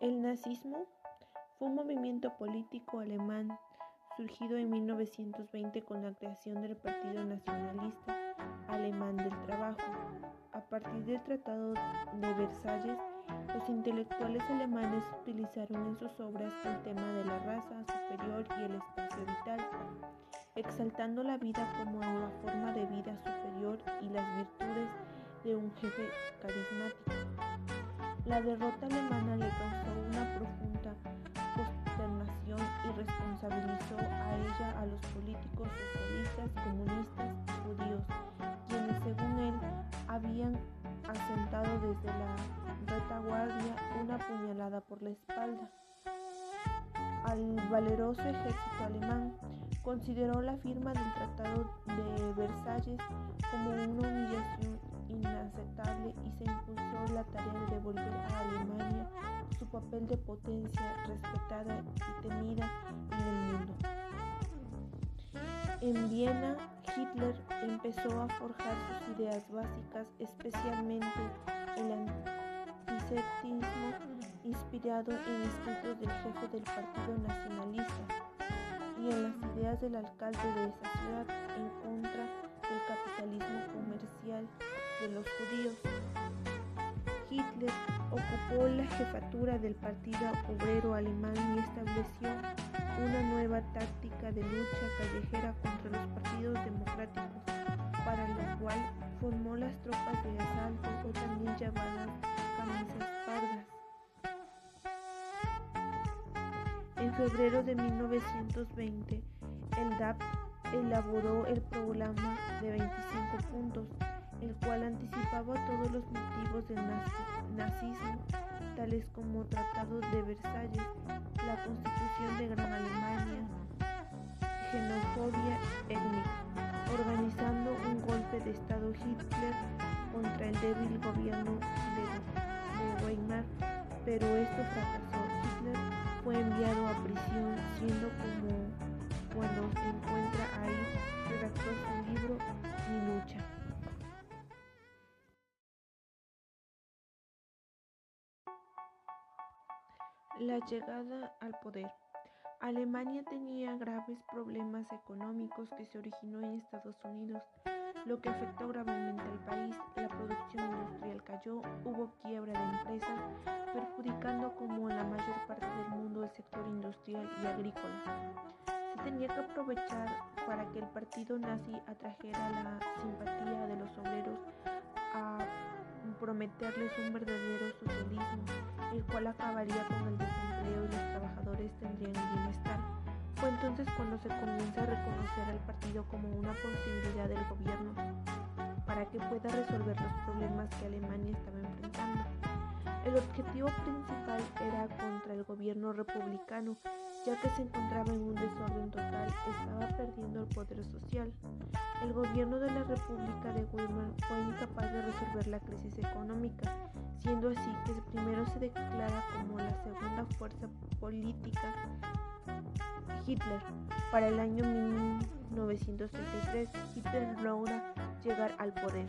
El nazismo fue un movimiento político alemán surgido en 1920 con la creación del Partido Nacionalista Alemán del Trabajo. A partir del Tratado de Versalles, los intelectuales alemanes utilizaron en sus obras el tema de la raza superior y el espacio vital, exaltando la vida como una forma de vida superior y las virtudes de un jefe carismático. La derrota alemana le causó una profunda consternación y responsabilizó a ella a los políticos socialistas, comunistas y judíos, quienes según él habían asentado desde la retaguardia una puñalada por la espalda. Al valeroso ejército alemán consideró la firma del Tratado de Versalles como una humillación inaceptable y se impulsó la tarea de devolver papel de potencia respetada y temida en el mundo. En Viena, Hitler empezó a forjar sus ideas básicas, especialmente el antisemitismo inspirado en escritos del jefe del Partido Nacionalista y en las ideas del alcalde de esa ciudad en contra del capitalismo comercial de los judíos. La jefatura del Partido Obrero Alemán y estableció una nueva táctica de lucha callejera contra los partidos democráticos, para lo cual formó las tropas de asalto o también llamadas camisas pardas. En febrero de 1920, el DAP elaboró el programa de 25 puntos el cual anticipaba todos los motivos del nazismo, tales como Tratado de Versalles, la Constitución de Gran Alemania, xenofobia étnica, organizando un golpe de Estado Hitler contra el débil gobierno de, Weimar, pero esto fracasó. Hitler fue enviado a prisión, siendo La llegada al poder. Alemania tenía graves problemas económicos que se originó en Estados Unidos, lo que afectó gravemente al país. La producción industrial cayó, hubo quiebra de empresas, perjudicando como la mayor parte del mundo el sector industrial y agrícola. Se tenía que aprovechar para que el partido nazi atrajera la simpatía prometerles un verdadero socialismo, el cual acabaría con el desempleo y los trabajadores tendrían bienestar. Fue entonces cuando se comienza a reconocer al partido como una posibilidad del gobierno para que pueda resolver los problemas que Alemania estaba enfrentando. El objetivo principal era contra el gobierno republicano, ya que se encontraba en un desorden total, estaba perdiendo el poder social. El gobierno de la República de Weimar fue incapaz de resolver la crisis económica, siendo así que primero se declara como la segunda fuerza política Hitler. Para el año 1933, Hitler logra llegar al poder.